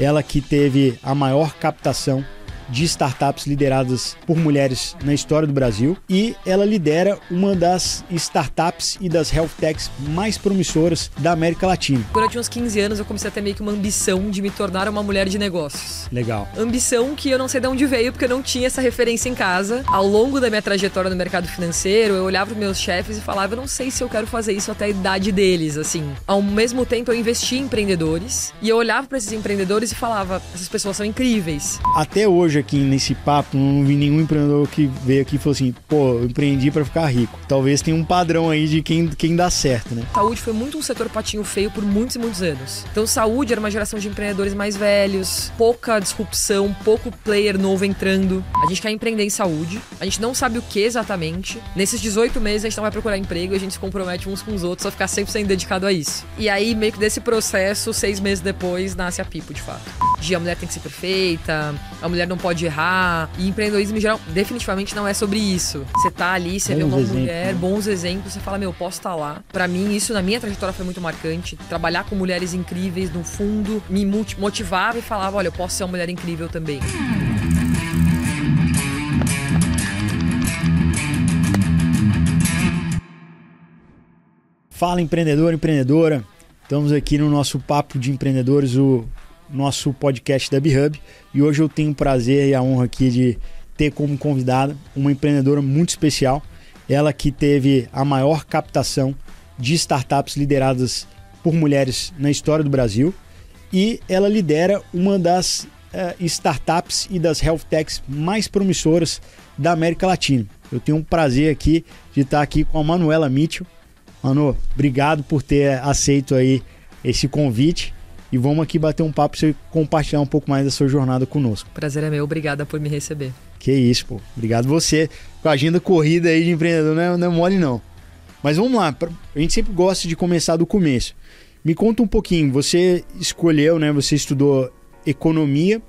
ela que teve a maior captação de startups lideradas por mulheres na história do Brasil e ela lidera uma das startups e das health techs mais promissoras da América Latina. Quando eu tinha uns 15 anos, eu comecei a ter meio que uma ambição de me tornar uma mulher de negócios. Legal. Ambição que eu não sei de onde veio, porque eu não tinha essa referência em casa. Ao longo da minha trajetória no mercado financeiro, eu olhava para meus chefes e falava, eu não sei se eu quero fazer isso até a idade deles, assim. Ao mesmo tempo, eu investi em empreendedores e eu olhava para esses empreendedores e falava, essas pessoas são incríveis. Até hoje aqui nesse papo, não vi nenhum empreendedor que veio aqui e falou assim: pô, eu empreendi para ficar rico. Talvez tenha um padrão aí de quem, quem dá certo, né? Saúde foi muito um setor patinho feio por muitos e muitos anos. Então, saúde era uma geração de empreendedores mais velhos, pouca disrupção, pouco player novo entrando. A gente quer empreender em saúde, a gente não sabe o que exatamente. Nesses 18 meses, a gente não vai procurar emprego, a gente se compromete uns com os outros a ficar 100% dedicado a isso. E aí, meio que desse processo, seis meses depois, nasce a Pipo, de fato. De a mulher tem que ser perfeita, a mulher não pode errar e empreendedorismo em geral definitivamente não é sobre isso. Você tá ali, você vê uma mulher, né? bons exemplos, você fala, meu, posso estar tá lá. Para mim, isso na minha trajetória foi muito marcante. Trabalhar com mulheres incríveis, no fundo, me motivava e falava, olha, eu posso ser uma mulher incrível também. Fala empreendedor, empreendedora. Estamos aqui no nosso papo de empreendedores, o nosso podcast da BHub. E hoje eu tenho o prazer e a honra aqui de ter como convidada uma empreendedora muito especial. Ela que teve a maior captação de startups lideradas por mulheres na história do Brasil. E ela lidera uma das uh, startups e das health techs mais promissoras da América Latina. Eu tenho um prazer aqui de estar aqui com a Manuela Mitchell. Manu, obrigado por ter aceito aí esse convite e vamos aqui bater um papo para você compartilhar um pouco mais da sua jornada conosco. Prazer é meu, obrigada por me receber. Que isso, pô. Obrigado você. Com a agenda corrida aí de empreendedor não é, não é mole não. Mas vamos lá, a gente sempre gosta de começar do começo. Me conta um pouquinho, você escolheu, né, você estudou economia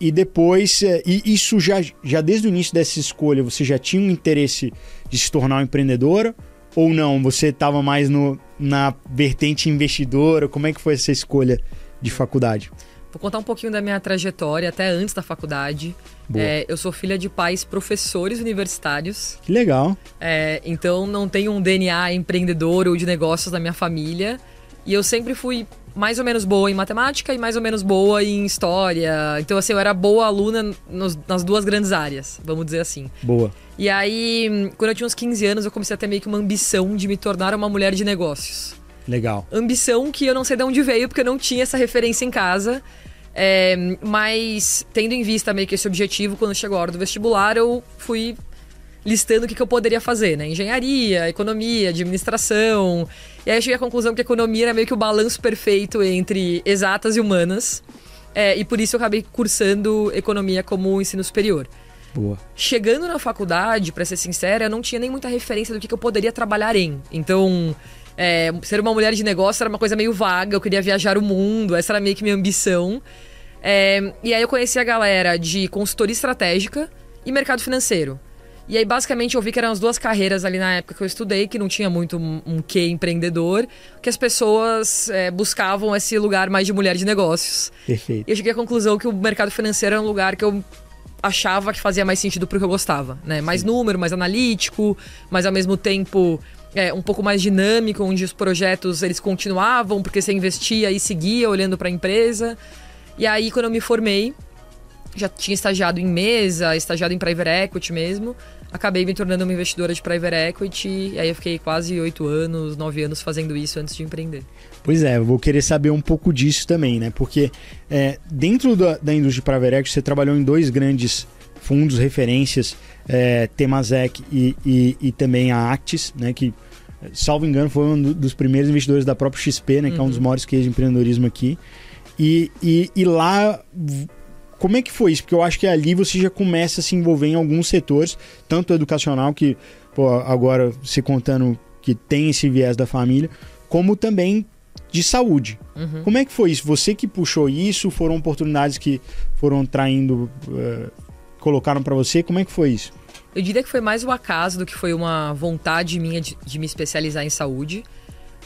e depois, é, e isso já, já desde o início dessa escolha, você já tinha um interesse de se tornar uma empreendedora ou não? Você estava mais no, na vertente investidora? Como é que foi essa escolha de faculdade? Vou contar um pouquinho da minha trajetória até antes da faculdade. É, eu sou filha de pais professores universitários. Que legal. É, então não tenho um DNA empreendedor ou de negócios na minha família. E eu sempre fui mais ou menos boa em matemática e mais ou menos boa em história. Então, assim, eu era boa aluna nos, nas duas grandes áreas, vamos dizer assim. Boa. E aí, quando eu tinha uns 15 anos, eu comecei a ter meio que uma ambição de me tornar uma mulher de negócios. Legal. Ambição que eu não sei de onde veio, porque eu não tinha essa referência em casa. É, mas, tendo em vista meio que esse objetivo, quando chegou a hora do vestibular, eu fui listando o que, que eu poderia fazer, né? Engenharia, economia, administração. E aí eu cheguei à conclusão que a economia era meio que o balanço perfeito entre exatas e humanas. É, e por isso eu acabei cursando economia como ensino superior. Boa. Chegando na faculdade, para ser sincera, eu não tinha nem muita referência do que, que eu poderia trabalhar em. Então, é, ser uma mulher de negócio era uma coisa meio vaga, eu queria viajar o mundo, essa era meio que minha ambição. É, e aí eu conheci a galera de consultoria estratégica e mercado financeiro. E aí, basicamente, eu vi que eram as duas carreiras ali na época que eu estudei, que não tinha muito um, quê empreendedor, que as pessoas é, buscavam esse lugar mais de mulher de negócios. Perfeito. E eu cheguei à conclusão que o mercado financeiro era um lugar que eu achava que fazia mais sentido pro que eu gostava, né? Mais Sim. número, mais analítico, mas ao mesmo tempo é, um pouco mais dinâmico, onde os projetos eles continuavam, porque você investia e seguia olhando para a empresa. E aí, quando eu me formei, já tinha estagiado em mesa, estagiado em private equity mesmo acabei me tornando uma investidora de private equity. E aí eu fiquei quase oito anos, nove anos fazendo isso antes de empreender. Pois é, eu vou querer saber um pouco disso também, né? Porque é, dentro da, da indústria de private equity, você trabalhou em dois grandes fundos, referências, é, Temasek e, e, e, também a Actis, né? Que, salvo engano, foi um dos primeiros investidores da própria XP, né? Que uhum. é um dos uhum. maiores cases de empreendedorismo aqui. E, e, e lá como é que foi isso? Porque eu acho que ali você já começa a se envolver em alguns setores, tanto educacional, que pô, agora se contando que tem esse viés da família, como também de saúde. Uhum. Como é que foi isso? Você que puxou isso? Foram oportunidades que foram traindo, uh, colocaram para você? Como é que foi isso? Eu diria que foi mais o acaso do que foi uma vontade minha de, de me especializar em saúde.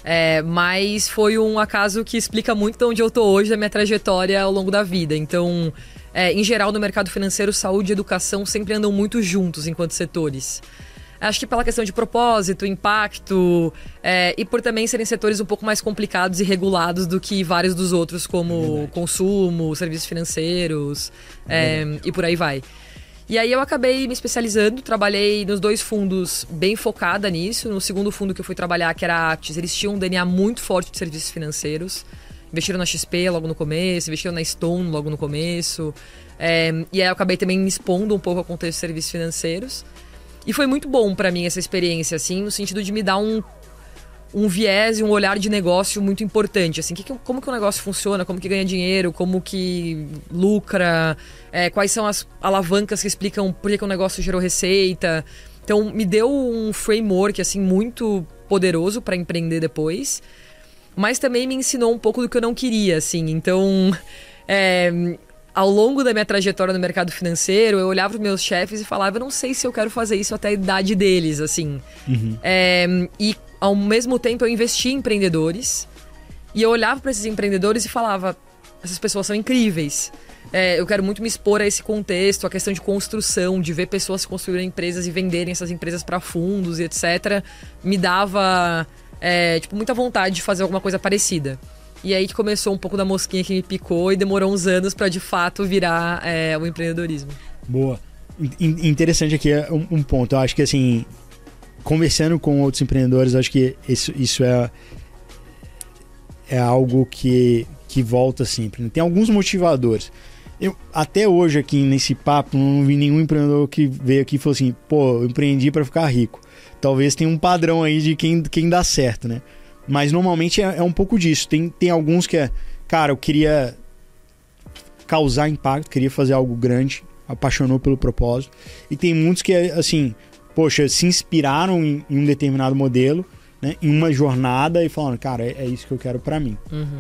É, mas foi um acaso que explica muito de onde eu tô hoje, da minha trajetória ao longo da vida. Então, é, em geral, no mercado financeiro, saúde e educação sempre andam muito juntos enquanto setores. Acho que pela questão de propósito, impacto é, e por também serem setores um pouco mais complicados e regulados do que vários dos outros, como é consumo, serviços financeiros é, e por aí vai. E aí eu acabei me especializando, trabalhei nos dois fundos bem focada nisso. No segundo fundo que eu fui trabalhar, que era a Actis, eles tinham um DNA muito forte de serviços financeiros. Investiram na XP logo no começo, investiram na Stone logo no começo. É, e aí eu acabei também me expondo um pouco ao contexto de serviços financeiros. E foi muito bom para mim essa experiência, assim, no sentido de me dar um, um viés e um olhar de negócio muito importante, assim, que, como que o negócio funciona, como que ganha dinheiro, como que lucra, é, quais são as alavancas que explicam por que, que o negócio gerou receita. Então, me deu um framework, assim, muito poderoso para empreender depois, mas também me ensinou um pouco do que eu não queria, assim, então... É, ao longo da minha trajetória no mercado financeiro, eu olhava para meus chefes e falava, eu não sei se eu quero fazer isso até a idade deles, assim. Uhum. É, e ao mesmo tempo eu investi em empreendedores e eu olhava para esses empreendedores e falava, essas pessoas são incríveis. É, eu quero muito me expor a esse contexto, a questão de construção, de ver pessoas construírem empresas e venderem essas empresas para fundos e etc. Me dava é, tipo, muita vontade de fazer alguma coisa parecida. E aí que começou um pouco da mosquinha que me picou e demorou uns anos para de fato virar é, o empreendedorismo. Boa. In interessante aqui é um, um, ponto. Eu acho que assim, conversando com outros empreendedores, acho que isso, isso é, é algo que, que volta sempre. Né? Tem alguns motivadores. Eu, até hoje aqui nesse papo, não vi nenhum empreendedor que veio aqui e falou assim, pô, eu empreendi para ficar rico. Talvez tenha um padrão aí de quem, quem dá certo, né? Mas normalmente é, é um pouco disso. Tem, tem alguns que é, cara, eu queria causar impacto, queria fazer algo grande, apaixonou pelo propósito. E tem muitos que é assim, poxa, se inspiraram em, em um determinado modelo, né, em uma jornada e falando, cara, é, é isso que eu quero para mim. Uhum.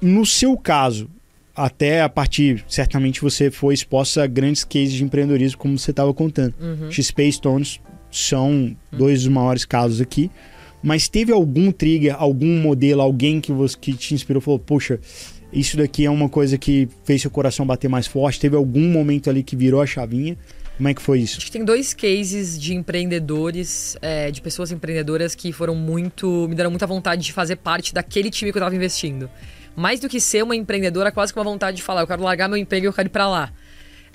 No seu caso, até a partir, certamente você foi exposta a grandes cases de empreendedorismo, como você estava contando. Uhum. XP Stones são dois dos maiores casos aqui. Mas teve algum trigger, algum modelo, alguém que, você, que te inspirou, falou, poxa, isso daqui é uma coisa que fez seu coração bater mais forte? Teve algum momento ali que virou a chavinha? Como é que foi isso? Acho que tem dois cases de empreendedores, é, de pessoas empreendedoras que foram muito. me deram muita vontade de fazer parte daquele time que eu estava investindo. Mais do que ser uma empreendedora, quase que uma vontade de falar, eu quero largar meu emprego e eu quero ir para lá.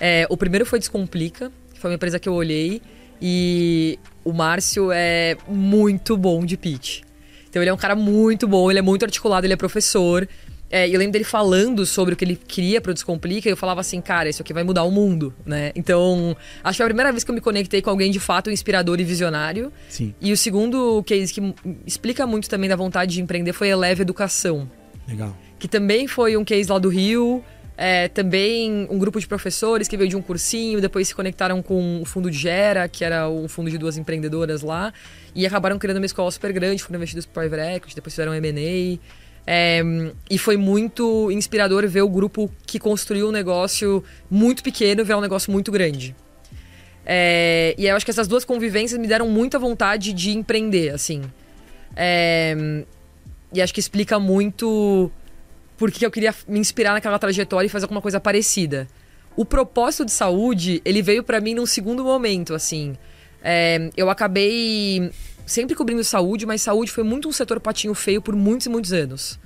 É, o primeiro foi Descomplica, que foi uma empresa que eu olhei e o Márcio é muito bom de pitch. Então ele é um cara muito bom, ele é muito articulado, ele é professor. É, eu lembro dele falando sobre o que ele queria pro Descomplica e eu falava assim, cara, isso aqui vai mudar o mundo, né? Então, acho que é a primeira vez que eu me conectei com alguém de fato inspirador e visionário. Sim. E o segundo case que explica muito também da vontade de empreender foi Eleve Educação. Legal. Que também foi um case lá do Rio. É, também um grupo de professores que veio de um cursinho, depois se conectaram com o fundo de Gera, que era um fundo de duas empreendedoras lá, e acabaram criando uma escola super grande, foram investidos por Private Equity, depois fizeram M&A. É, e foi muito inspirador ver o grupo que construiu um negócio muito pequeno ver um negócio muito grande. É, e eu acho que essas duas convivências me deram muita vontade de empreender, assim. É, e acho que explica muito porque eu queria me inspirar naquela trajetória e fazer alguma coisa parecida. O propósito de saúde, ele veio para mim num segundo momento, assim. É, eu acabei sempre cobrindo saúde, mas saúde foi muito um setor patinho feio por muitos e muitos anos.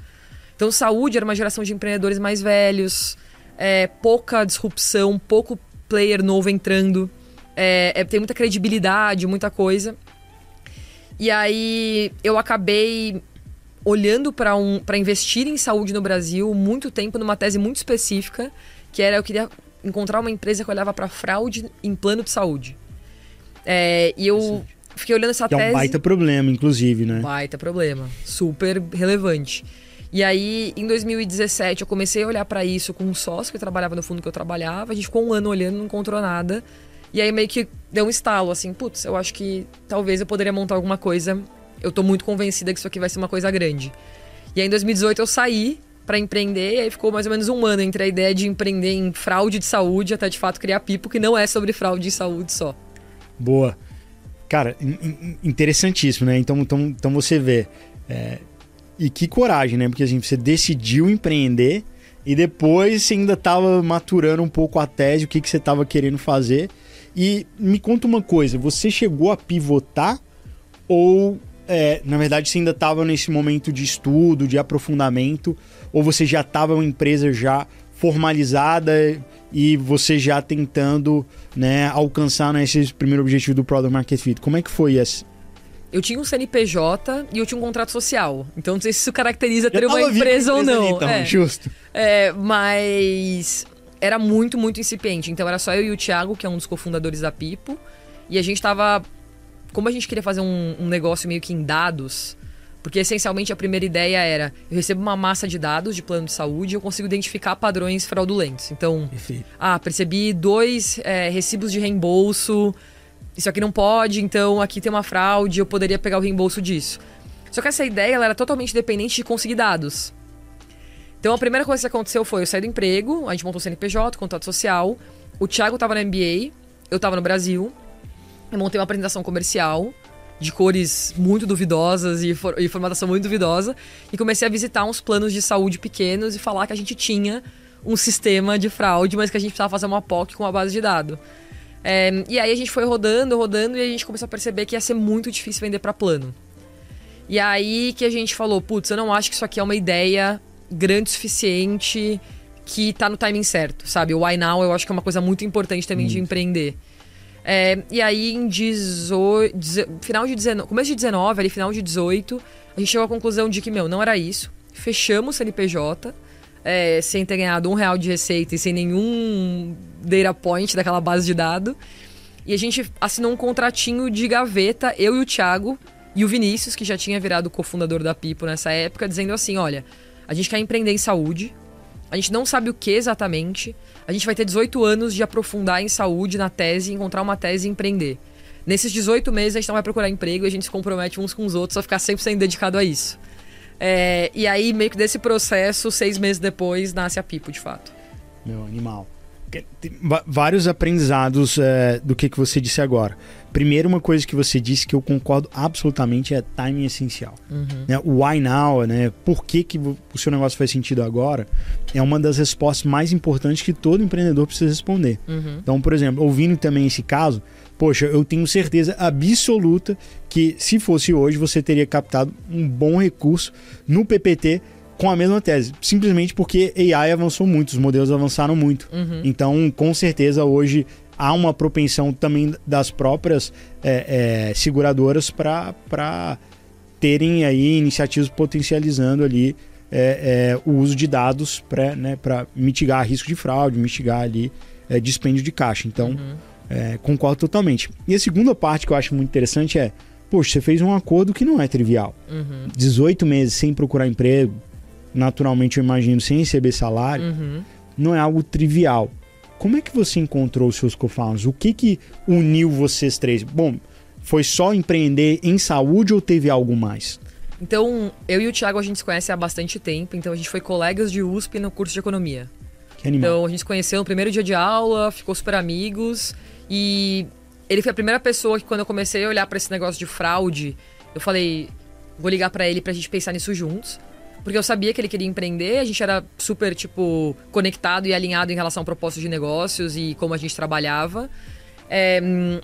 Então, saúde era uma geração de empreendedores mais velhos, é, pouca disrupção, pouco player novo entrando, é, é, tem muita credibilidade, muita coisa. E aí eu acabei olhando para um, investir em saúde no Brasil muito tempo numa tese muito específica, que era eu queria encontrar uma empresa que olhava para fraude em plano de saúde. É, e eu fiquei olhando essa que tese. É um baita problema, inclusive, né? Baita problema, super relevante. E aí, em 2017, eu comecei a olhar para isso com um sócio que trabalhava no fundo que eu trabalhava. A gente ficou um ano olhando, não encontrou nada. E aí meio que deu um estalo, assim, putz, eu acho que talvez eu poderia montar alguma coisa eu tô muito convencida que isso aqui vai ser uma coisa grande. E aí em 2018 eu saí para empreender, e aí ficou mais ou menos um ano entre a ideia de empreender em fraude de saúde até de fato criar Pipo, que não é sobre fraude de saúde só. Boa. Cara, interessantíssimo, né? Então, então, então você vê. É, e que coragem, né? Porque assim, você decidiu empreender e depois você ainda estava maturando um pouco a tese, o que, que você estava querendo fazer. E me conta uma coisa, você chegou a pivotar ou, é, na verdade, você ainda estava nesse momento de estudo, de aprofundamento, ou você já estava uma empresa já formalizada e você já tentando né, alcançar né, esse primeiro objetivo do Product Market Fit? Como é que foi esse? Eu tinha um CNPJ e eu tinha um contrato social. Então não sei se isso caracteriza ter uma empresa ou não. Ali, então, é. Justo. É, mas era muito, muito incipiente. Então era só eu e o Thiago, que é um dos cofundadores da Pipo. E a gente tava. Como a gente queria fazer um, um negócio meio que em dados, porque essencialmente a primeira ideia era: eu recebo uma massa de dados de plano de saúde e eu consigo identificar padrões fraudulentos. Então, Perfeito. ah, percebi dois é, recibos de reembolso isso aqui não pode, então aqui tem uma fraude, eu poderia pegar o reembolso disso. Só que essa ideia ela era totalmente dependente de conseguir dados. Então a primeira coisa que aconteceu foi eu saí do emprego, a gente montou o CNPJ, contato social, o Thiago estava na MBA, eu estava no Brasil, eu montei uma apresentação comercial de cores muito duvidosas e, for e formatação muito duvidosa e comecei a visitar uns planos de saúde pequenos e falar que a gente tinha um sistema de fraude, mas que a gente precisava fazer uma POC com uma base de dados. É, e aí a gente foi rodando, rodando e a gente começou a perceber que ia ser muito difícil vender para plano. E aí que a gente falou, putz, eu não acho que isso aqui é uma ideia grande o suficiente que tá no timing certo, sabe? O why now eu acho que é uma coisa muito importante também de empreender. É, e aí em 18, final de 19, começo de 19, ali final de 18, a gente chegou à conclusão de que, meu, não era isso. Fechamos o CNPJ, é, sem ter ganhado um real de receita e sem nenhum data point daquela base de dados. E a gente assinou um contratinho de gaveta, eu e o Thiago, e o Vinícius, que já tinha virado cofundador da Pipo nessa época, dizendo assim: olha, a gente quer empreender em saúde, a gente não sabe o que exatamente, a gente vai ter 18 anos de aprofundar em saúde na tese, encontrar uma tese e empreender. Nesses 18 meses a gente não vai procurar emprego e a gente se compromete uns com os outros a ficar 100% dedicado a isso. É, e aí, meio que desse processo, seis meses depois, nasce a Pipo, de fato. Meu animal. Vários aprendizados é, do que, que você disse agora. Primeiro, uma coisa que você disse que eu concordo absolutamente é timing essencial. Uhum. Né, o why now, né? Por que, que o seu negócio faz sentido agora? É uma das respostas mais importantes que todo empreendedor precisa responder. Uhum. Então, por exemplo, ouvindo também esse caso, poxa, eu tenho certeza absoluta que se fosse hoje você teria captado um bom recurso no PPT com a mesma tese, simplesmente porque AI avançou muito, os modelos avançaram muito. Uhum. Então, com certeza hoje há uma propensão também das próprias é, é, seguradoras para terem aí iniciativas potencializando ali é, é o uso de dados para né, mitigar risco de fraude, mitigar ali é, dispêndio de caixa. Então, uhum. É, concordo totalmente. E a segunda parte que eu acho muito interessante é, poxa, você fez um acordo que não é trivial. Uhum. 18 meses sem procurar emprego, naturalmente eu imagino sem receber salário, uhum. não é algo trivial. Como é que você encontrou os seus co-founders? O que que uniu vocês três? Bom, foi só empreender em saúde ou teve algo mais? Então, eu e o Thiago a gente se conhece há bastante tempo, então a gente foi colegas de USP no curso de economia. Então a gente se conheceu no primeiro dia de aula, ficou super amigos. E ele foi a primeira pessoa que, quando eu comecei a olhar para esse negócio de fraude, eu falei, vou ligar para ele pra gente pensar nisso juntos. Porque eu sabia que ele queria empreender, a gente era super, tipo, conectado e alinhado em relação ao propósito de negócios e como a gente trabalhava. É,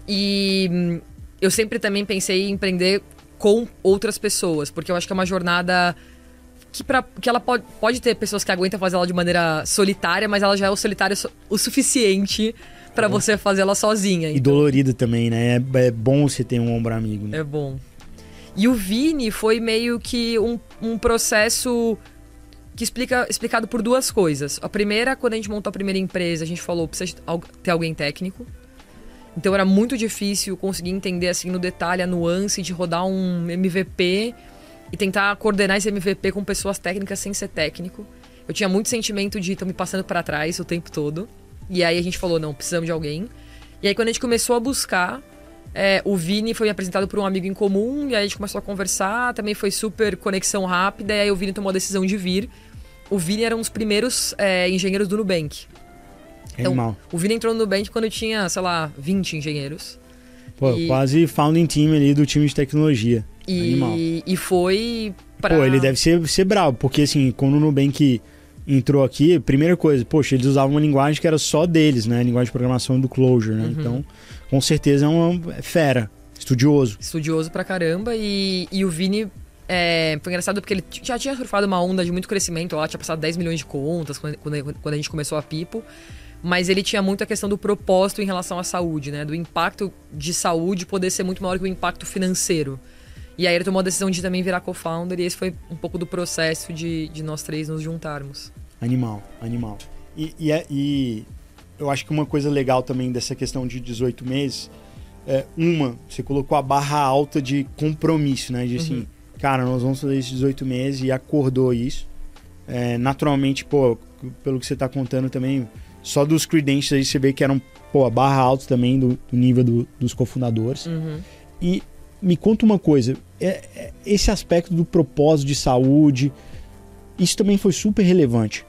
e eu sempre também pensei em empreender com outras pessoas, porque eu acho que é uma jornada que, pra, que ela pode, pode ter pessoas que aguentam fazer ela de maneira solitária, mas ela já é o solitário o suficiente para você fazer ela sozinha. Então. E dolorido também, né? É, é, bom você ter um ombro amigo. Né? É bom. E o Vini foi meio que um, um processo que explica explicado por duas coisas. A primeira, quando a gente montou a primeira empresa, a gente falou precisa ter alguém técnico. Então era muito difícil conseguir entender assim no detalhe a nuance de rodar um MVP e tentar coordenar esse MVP com pessoas técnicas sem ser técnico. Eu tinha muito sentimento de estar me passando para trás o tempo todo. E aí a gente falou, não, precisamos de alguém. E aí quando a gente começou a buscar, é, o Vini foi apresentado por um amigo em comum, e aí a gente começou a conversar, também foi super conexão rápida, e aí o Vini tomou a decisão de vir. O Vini era um dos primeiros é, engenheiros do Nubank. Então, Animal. o Vini entrou no Nubank quando tinha, sei lá, 20 engenheiros. Pô, e... quase founding team ali do time de tecnologia. E, e foi pra... Pô, ele deve ser, ser bravo, porque assim, quando o Nubank entrou aqui, primeira coisa, poxa, eles usavam uma linguagem que era só deles, né? A linguagem de programação do Clojure, né? Uhum. Então, com certeza é uma é fera, estudioso. Estudioso pra caramba e, e o Vini é, foi engraçado porque ele já tinha surfado uma onda de muito crescimento lá, tinha passado 10 milhões de contas quando, quando a gente começou a Pipo. Mas ele tinha muito a questão do propósito em relação à saúde, né? Do impacto de saúde poder ser muito maior que o impacto financeiro. E aí ele tomou a decisão de também virar co-founder, e esse foi um pouco do processo de, de nós três nos juntarmos. Animal, animal. E, e, é, e eu acho que uma coisa legal também dessa questão de 18 meses é, uma, você colocou a barra alta de compromisso, né? De assim, uhum. cara, nós vamos fazer esses 18 meses e acordou isso. É, naturalmente, pô, pelo que você está contando também, só dos credentials aí você vê que eram, pô, a barra alta também do, do nível do, dos cofundadores. Uhum. E me conta uma coisa, é, é, esse aspecto do propósito de saúde, isso também foi super relevante.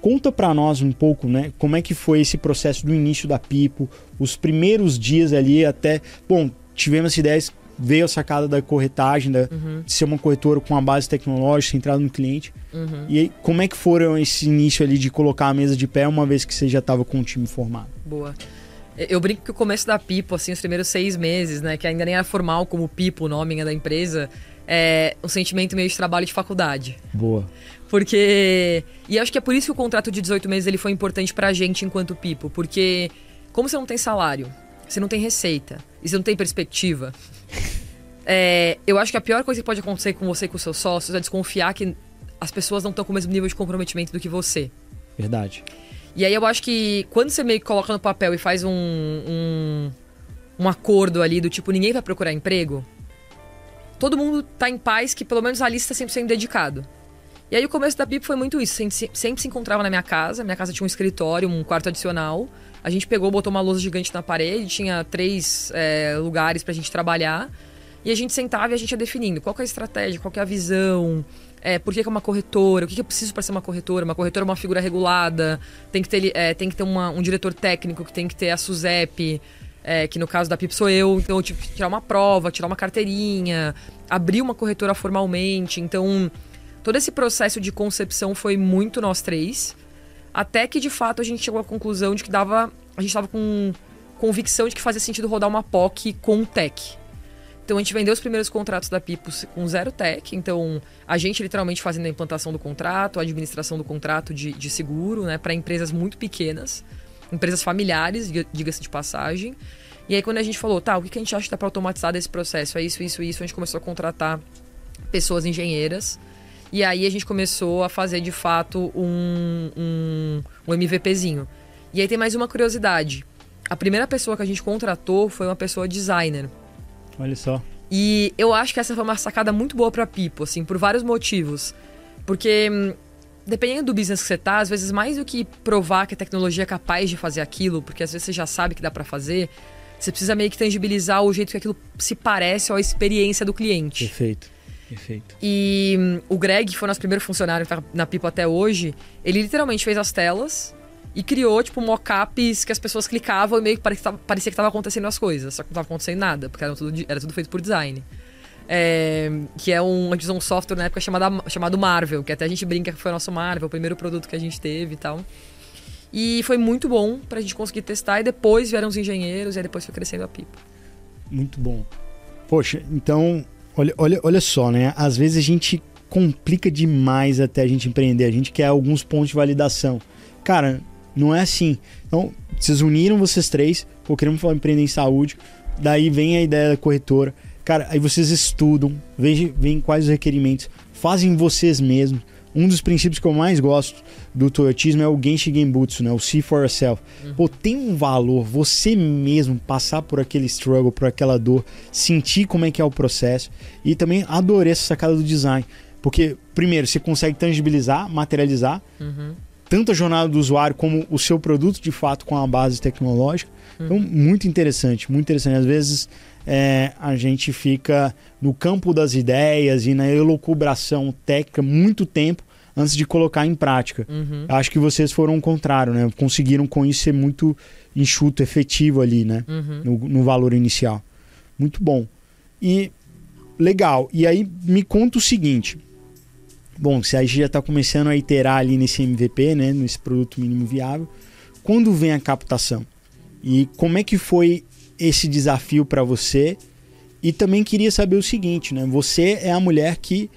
Conta para nós um pouco, né, como é que foi esse processo do início da Pipo, os primeiros dias ali até, bom, tivemos ideias, veio a sacada da corretagem, da, uhum. de ser uma corretora com uma base tecnológica centrada no cliente. Uhum. E aí, como é que foram esse início ali de colocar a mesa de pé uma vez que você já estava com o time formado? Boa. Eu brinco que o começo da Pipo, assim, os primeiros seis meses, né? Que ainda nem era formal como Pipo, o nome da empresa, é um sentimento meio de trabalho de faculdade. Boa. Porque. E acho que é por isso que o contrato de 18 meses ele foi importante pra gente enquanto Pipo. Porque, como você não tem salário, você não tem receita e você não tem perspectiva. é, eu acho que a pior coisa que pode acontecer com você e com seus sócios é desconfiar que as pessoas não estão com o mesmo nível de comprometimento do que você. Verdade. E aí eu acho que quando você meio que coloca no papel e faz um, um, um acordo ali do tipo, ninguém vai procurar emprego, todo mundo tá em paz que pelo menos ali está sempre sendo dedicado. E aí o começo da BIP foi muito isso. Sempre, sempre se encontrava na minha casa. Minha casa tinha um escritório, um quarto adicional. A gente pegou, botou uma lousa gigante na parede, tinha três é, lugares pra gente trabalhar. E a gente sentava e a gente ia definindo qual é a estratégia, qual é a visão, é, por que, que é uma corretora, o que, que eu preciso para ser uma corretora. Uma corretora é uma figura regulada, tem que ter, é, tem que ter uma, um diretor técnico, que tem que ter a SUSEP, é, que no caso da PIP sou eu, então eu tive que tirar uma prova, tirar uma carteirinha, abrir uma corretora formalmente. Então, todo esse processo de concepção foi muito nós três. Até que de fato a gente chegou à conclusão de que dava. A gente estava com convicção de que fazia sentido rodar uma POC com tech. Então a gente vendeu os primeiros contratos da Pipos com zero tech. Então a gente literalmente fazendo a implantação do contrato, a administração do contrato de, de seguro, né, para empresas muito pequenas, empresas familiares, diga-se de passagem. E aí quando a gente falou, tá, o que a gente acha que dá para automatizar desse processo? É isso, isso, isso. A gente começou a contratar pessoas engenheiras. E aí a gente começou a fazer de fato um, um, um MVPzinho. E aí tem mais uma curiosidade. A primeira pessoa que a gente contratou foi uma pessoa designer. Olha só. E eu acho que essa foi uma sacada muito boa pra Pipo, assim, por vários motivos. Porque, hum, dependendo do business que você tá, às vezes mais do que provar que a tecnologia é capaz de fazer aquilo, porque às vezes você já sabe que dá para fazer, você precisa meio que tangibilizar o jeito que aquilo se parece a experiência do cliente. Perfeito. Perfeito. E hum, o Greg, que foi nosso primeiro funcionário que tá na Pipo até hoje, ele literalmente fez as telas e criou, tipo, mockups que as pessoas clicavam e meio que parecia, que estava acontecendo as coisas, só que não estava acontecendo nada, porque era tudo, era tudo feito por design. É, que é um, um software na época chamada, chamado Marvel, que até a gente brinca que foi o nosso Marvel, o primeiro produto que a gente teve e tal. E foi muito bom pra gente conseguir testar, e depois vieram os engenheiros, e aí depois foi crescendo a pipa. Muito bom. Poxa, então, olha, olha, olha só, né? Às vezes a gente complica demais até a gente empreender, a gente quer alguns pontos de validação. Cara, não é assim. Então, vocês uniram vocês três, pô, queremos empreender em saúde. Daí vem a ideia da corretora. Cara, aí vocês estudam, veem, veem quais os requerimentos, fazem vocês mesmos. Um dos princípios que eu mais gosto do Toyotismo é o Genshi Genbutsu, né? O See for Yourself. Uhum. Pô, tem um valor você mesmo passar por aquele struggle, por aquela dor, sentir como é que é o processo. E também adorei essa sacada do design. Porque, primeiro, você consegue tangibilizar, materializar. Uhum tanto a jornada do usuário como o seu produto de fato com a base tecnológica. Então, muito interessante, muito interessante. Às vezes é, a gente fica no campo das ideias e na elucubração técnica muito tempo antes de colocar em prática. Uhum. Acho que vocês foram o contrário, né? Conseguiram com isso ser muito enxuto, efetivo ali, né? Uhum. No, no valor inicial. Muito bom. E legal. E aí me conta o seguinte. Bom, se a gente já está começando a iterar ali nesse MVP, né, nesse produto mínimo viável, quando vem a captação? E como é que foi esse desafio para você? E também queria saber o seguinte, né? Você é a mulher que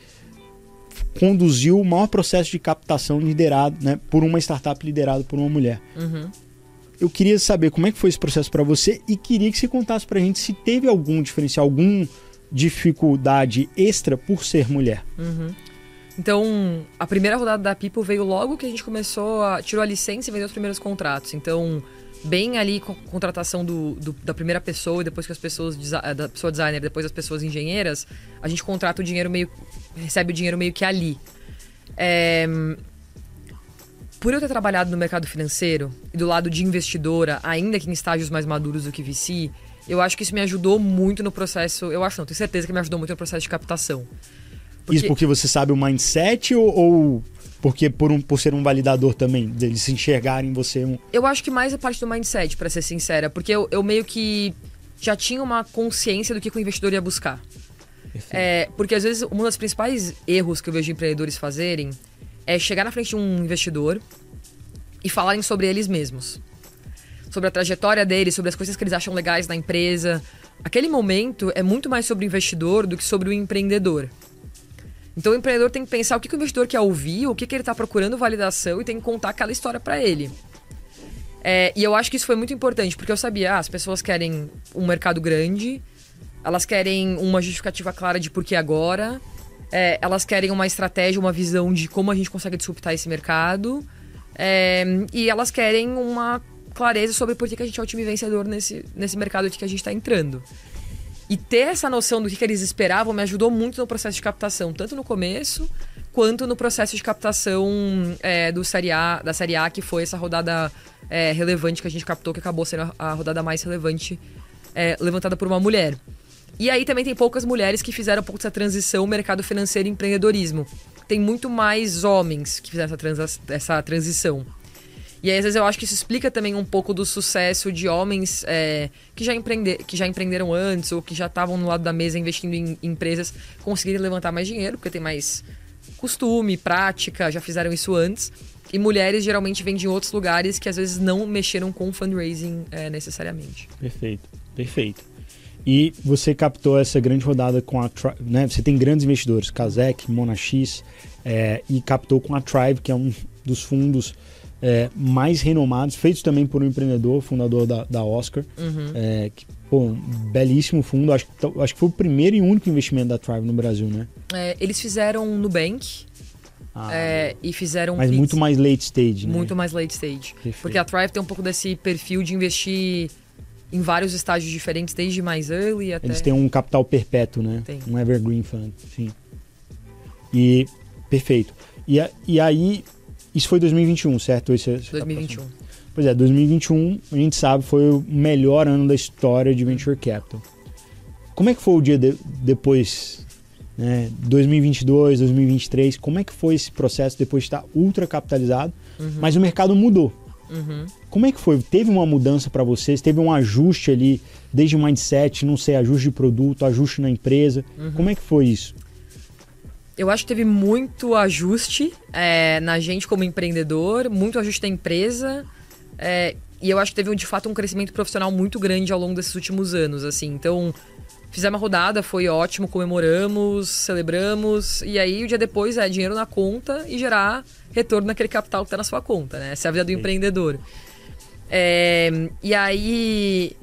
conduziu o maior processo de captação liderado, né, por uma startup liderada por uma mulher. Uhum. Eu queria saber como é que foi esse processo para você e queria que você contasse para a gente se teve algum diferencial, alguma dificuldade extra por ser mulher. Uhum. Então, a primeira rodada da People veio logo que a gente começou a tirou a licença e vendeu os primeiros contratos. Então, bem ali com a contratação do, do, da primeira pessoa e depois que as pessoas da pessoa designer, depois as pessoas engenheiras, a gente contrata o dinheiro meio recebe o dinheiro meio que ali. É, por eu ter trabalhado no mercado financeiro e do lado de investidora, ainda que em estágios mais maduros do que VC, eu acho que isso me ajudou muito no processo. Eu acho, não, tenho certeza que me ajudou muito no processo de captação. Porque... Isso porque você sabe o mindset ou, ou porque por, um, por ser um validador também, deles se enxergarem em você um... Eu acho que mais a parte do mindset, para ser sincera, porque eu, eu, meio que já tinha uma consciência do que, que o investidor ia buscar. É, porque às vezes um dos principais erros que eu vejo empreendedores fazerem é chegar na frente de um investidor e falarem sobre eles mesmos. Sobre a trajetória deles, sobre as coisas que eles acham legais na empresa. Aquele momento é muito mais sobre o investidor do que sobre o empreendedor. Então o empreendedor tem que pensar o que, que o investidor quer ouvir, o que, que ele está procurando validação e tem que contar aquela história para ele. É, e eu acho que isso foi muito importante, porque eu sabia, ah, as pessoas querem um mercado grande, elas querem uma justificativa clara de por que agora, é, elas querem uma estratégia, uma visão de como a gente consegue disruptar esse mercado. É, e elas querem uma clareza sobre por que, a gente é o time vencedor nesse, nesse mercado que a gente está entrando. E ter essa noção do que, que eles esperavam me ajudou muito no processo de captação, tanto no começo quanto no processo de captação é, do série a, da Série A, que foi essa rodada é, relevante que a gente captou, que acabou sendo a, rodada mais relevante é, levantada por uma mulher. E aí também tem poucas mulheres que fizeram um pouco dessa transição mercado financeiro e empreendedorismo. Tem muito mais homens que fizeram essa, essa transição. E às vezes, eu acho que isso explica também um pouco do sucesso de homens é, que, já empreender, que já empreenderam antes ou que já estavam no lado da mesa investindo em, em empresas conseguirem levantar mais dinheiro, porque tem mais costume, prática, já fizeram isso antes. E mulheres geralmente vêm de outros lugares que às vezes não mexeram com fundraising é, necessariamente. Perfeito, perfeito. E você captou essa grande rodada com a né? Você tem grandes investidores, Kazek, Monax, é, e captou com a Tribe, que é um dos fundos é, mais renomados, feitos também por um empreendedor, fundador da, da Oscar. Uhum. É, que, pô, um belíssimo fundo. Acho, acho que foi o primeiro e único investimento da Tribe no Brasil, né? É, eles fizeram Nubank. Ah, é, e fizeram mas muito mais late stage, né? Muito mais late stage. Perfeito. Porque a Thrive tem um pouco desse perfil de investir em vários estágios diferentes, desde mais early até. Eles têm um capital perpétuo, né? Tem. Um evergreen fund, sim. E perfeito. E, e aí, isso foi 2021, certo? Esse, 2021. Pois é, 2021, a gente sabe, foi o melhor ano da história de venture capital. Como é que foi o dia de, depois, né? 2022, 2023, como é que foi esse processo depois de estar ultra capitalizado? Uhum. Mas o mercado mudou. Uhum. Como é que foi? Teve uma mudança para vocês? Teve um ajuste ali, desde o mindset, não sei, ajuste de produto, ajuste na empresa? Uhum. Como é que foi isso? Eu acho que teve muito ajuste é, na gente como empreendedor, muito ajuste da empresa. É, e eu acho que teve, de fato, um crescimento profissional muito grande ao longo desses últimos anos, assim. Então, fizemos uma rodada, foi ótimo, comemoramos, celebramos. E aí, o dia depois, é dinheiro na conta e gerar retorno naquele capital que está na sua conta, né? Essa é a vida do Sim. empreendedor. É, e aí,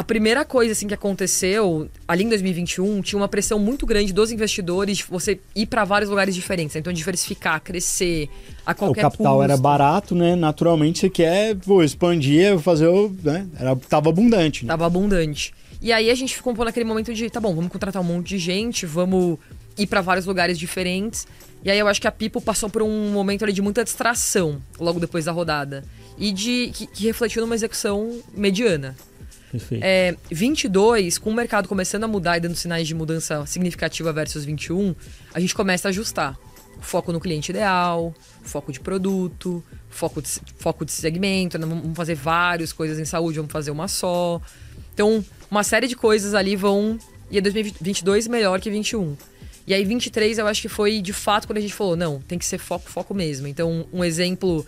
a primeira coisa assim que aconteceu ali em 2021 tinha uma pressão muito grande dos investidores de você ir para vários lugares diferentes, então diversificar, crescer a qualquer O capital custo. era barato, né? Naturalmente você quer pô, expandir, fazer o, né? Era tava abundante. Né? Tava abundante. E aí a gente ficou naquele momento de, tá bom, vamos contratar um monte de gente, vamos ir para vários lugares diferentes. E aí eu acho que a People passou por um momento ali de muita distração logo depois da rodada. E de que, que refletiu numa execução mediana. É, 22, com o mercado começando a mudar e dando sinais de mudança significativa versus 21, a gente começa a ajustar. Foco no cliente ideal, foco de produto, foco de, foco de segmento, né? vamos fazer várias coisas em saúde, vamos fazer uma só. Então, uma série de coisas ali vão e a 2022 melhor que 21. E aí 23 eu acho que foi de fato quando a gente falou, não, tem que ser foco, foco mesmo. Então, um exemplo,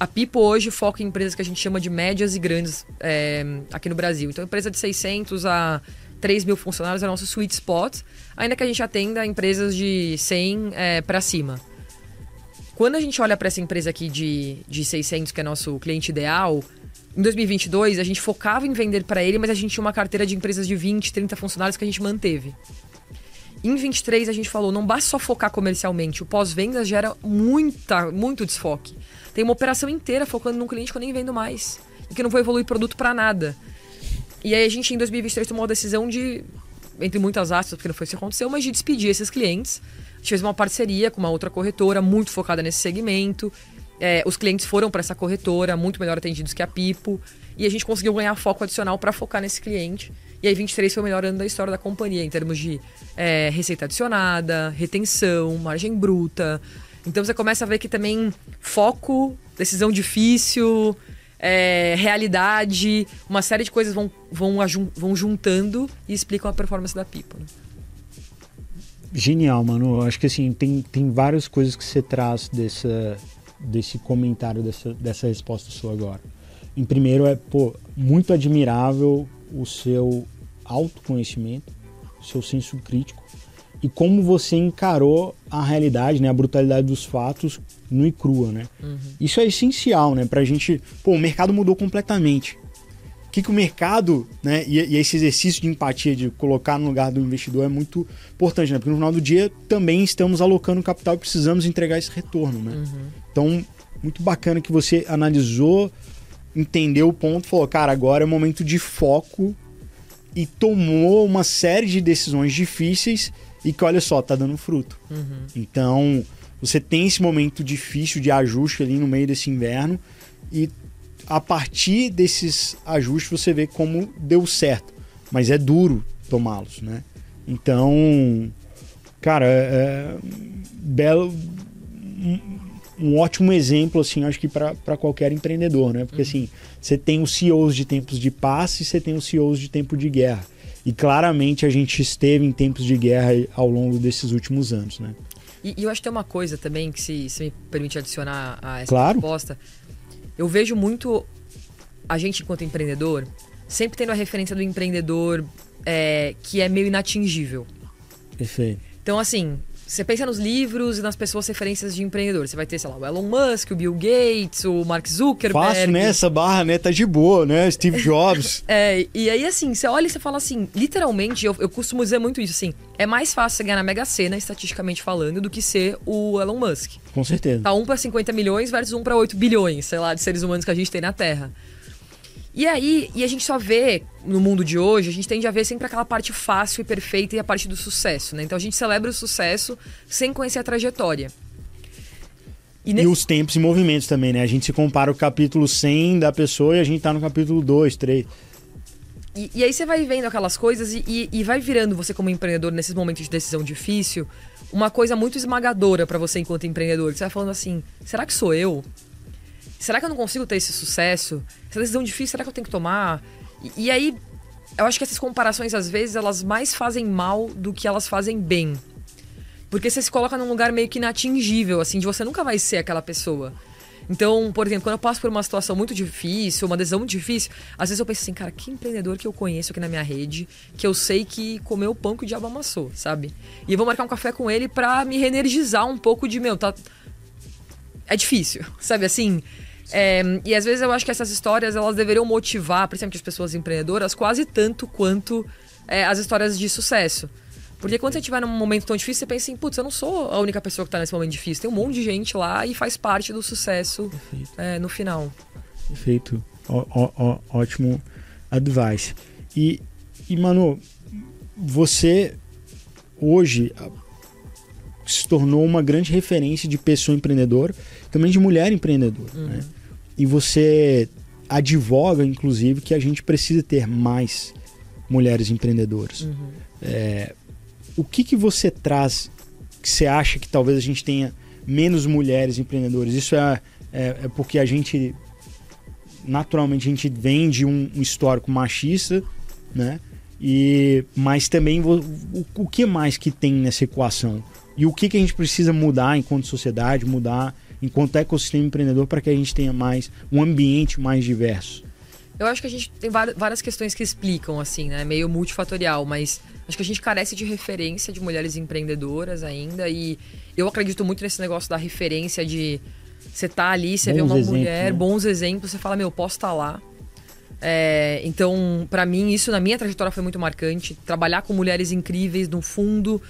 a Pipo hoje foca em empresas que a gente chama de médias e grandes é, aqui no Brasil. Então, empresa de 600 a 3 mil funcionários é o nosso sweet spot, ainda que a gente atenda empresas de 100 é, para cima. Quando a gente olha para essa empresa aqui de, de 600, que é nosso cliente ideal, em 2022 a gente focava em vender para ele, mas a gente tinha uma carteira de empresas de 20, 30 funcionários que a gente manteve. Em 23 a gente falou, não basta só focar comercialmente, o pós-vendas gera muita, muito desfoque. Tem uma operação inteira focando num cliente que eu nem vendo mais e que não vou evoluir produto para nada. E aí a gente em 2023 tomou a decisão de, entre muitas aspas, porque não foi isso que aconteceu, mas de despedir esses clientes a gente fez uma parceria com uma outra corretora muito focada nesse segmento. É, os clientes foram para essa corretora, muito melhor atendidos que a Pipo. E a gente conseguiu ganhar foco adicional para focar nesse cliente. E aí 23 foi o melhor ano da história da companhia, em termos de é, receita adicionada, retenção, margem bruta. Então você começa a ver que também foco, decisão difícil, é, realidade, uma série de coisas vão, vão, vão juntando e explicam a performance da Pipo. Né? Genial, mano. Acho que assim, tem, tem várias coisas que você traz dessa, desse comentário, dessa, dessa resposta sua agora. Em primeiro é, pô, muito admirável o seu autoconhecimento, o seu senso crítico e como você encarou a realidade, né, a brutalidade dos fatos no e crua, né? Uhum. Isso é essencial, né, pra gente... Pô, o mercado mudou completamente o que, que o mercado, né, e, e, esse exercício de empatia, de colocar no lugar do investidor é muito importante, né? Porque no final do dia também estamos alocando capital e precisamos entregar esse retorno, né? Uhum. Então, muito bacana que você analisou, entendeu o ponto, falou, cara, agora é momento de foco e tomou uma série de decisões difíceis e que, olha só, tá dando fruto. Uhum. Então, você tem esse momento difícil de ajuste ali no meio desse inverno e a partir desses ajustes você vê como deu certo. Mas é duro tomá-los, né? Então, cara, é, é belo, um, um, ótimo exemplo, assim, acho que para qualquer empreendedor, né? Porque, uhum. assim, você tem os CEOs de tempos de paz e você tem os CEOs de tempo de guerra. E claramente a gente esteve em tempos de guerra ao longo desses últimos anos, né? E, e eu acho que tem uma coisa também que, se, se me permite adicionar a essa claro. resposta, eu vejo muito a gente, enquanto empreendedor, sempre tendo a referência do empreendedor é, que é meio inatingível. Perfeito. Então, assim, você pensa nos livros e nas pessoas referências de empreendedor. Você vai ter, sei lá, o Elon Musk, o Bill Gates, o Mark Zuckerberg. Fácil, né? Essa barra, né? Tá de boa, né? Steve Jobs. é, e aí, assim, você olha e você fala assim, literalmente, eu, eu costumo dizer muito isso, assim, é mais fácil você ganhar na Mega Sena, estatisticamente falando, do que ser o Elon Musk. Com certeza. Tá um para 50 milhões versus um para 8 bilhões, sei lá, de seres humanos que a gente tem na Terra. E aí, e a gente só vê no mundo de hoje, a gente tende a ver sempre aquela parte fácil e perfeita e a parte do sucesso, né? Então a gente celebra o sucesso sem conhecer a trajetória. E, e os tempos e movimentos também, né? A gente se compara o capítulo 100 da pessoa e a gente tá no capítulo 2, 3. E, e aí você vai vendo aquelas coisas e, e, e, vai virando você como empreendedor nesses momentos de decisão difícil uma coisa muito esmagadora para você enquanto empreendedor. Você vai falando assim, será que sou eu? Será que eu não consigo ter esse sucesso? Essa decisão difícil, será que eu tenho que tomar? E, e aí, eu acho que essas comparações, às vezes, elas mais fazem mal do que elas fazem bem. Porque você se coloca num lugar meio que inatingível, assim, de você nunca vai ser aquela pessoa. Então, por exemplo, quando eu passo por uma situação muito difícil, uma decisão muito difícil, às vezes eu penso assim, cara, que empreendedor que eu conheço aqui na minha rede, que eu sei que comeu o pão que o diabo amassou, sabe? E eu vou marcar um café com ele pra me reenergizar um pouco de, meu, tá. É difícil, sabe assim? É, e às vezes eu acho que essas histórias elas deveriam motivar, principalmente as pessoas empreendedoras, quase tanto quanto é, as histórias de sucesso. Porque quando você estiver num momento tão difícil, você pensa assim, putz, eu não sou a única pessoa que está nesse momento difícil. Tem um monte de gente lá e faz parte do sucesso é, no final. Perfeito. Ó, ó, ó, ótimo advice. E, e, Manu, você hoje se tornou uma grande referência de pessoa empreendedora, também de mulher empreendedora. Uhum. Né? E você advoga, inclusive, que a gente precisa ter mais mulheres empreendedoras. Uhum. É, o que, que você traz que você acha que talvez a gente tenha menos mulheres empreendedoras? Isso é, é, é porque a gente naturalmente a gente vem de um, um histórico machista, né? E, mas também o, o que mais que tem nessa equação? E o que, que a gente precisa mudar enquanto sociedade, mudar enquanto ecossistema empreendedor para que a gente tenha mais um ambiente mais diverso? Eu acho que a gente tem várias questões que explicam, assim, né? Meio multifatorial, mas acho que a gente carece de referência de mulheres empreendedoras ainda. E eu acredito muito nesse negócio da referência de você tá ali, você bons vê uma exemplos, mulher, né? bons exemplos, você fala, meu, posso estar tá lá. É, então, para mim, isso na minha trajetória foi muito marcante. Trabalhar com mulheres incríveis, no fundo,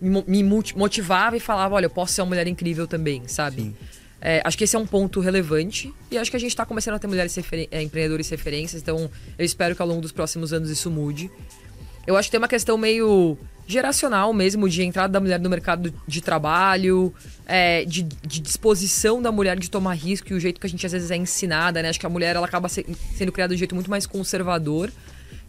me motivava e falava: olha, eu posso ser uma mulher incrível também, sabe? É, acho que esse é um ponto relevante e acho que a gente está começando a ter mulheres referen é, empreendedores referências, então eu espero que ao longo dos próximos anos isso mude. Eu acho que tem uma questão meio geracional mesmo de entrada da mulher no mercado de trabalho, é, de, de, disposição da mulher de tomar risco e o jeito que a gente às vezes é ensinada, né? Acho que a mulher ela acaba se, sendo criada de um jeito muito mais conservador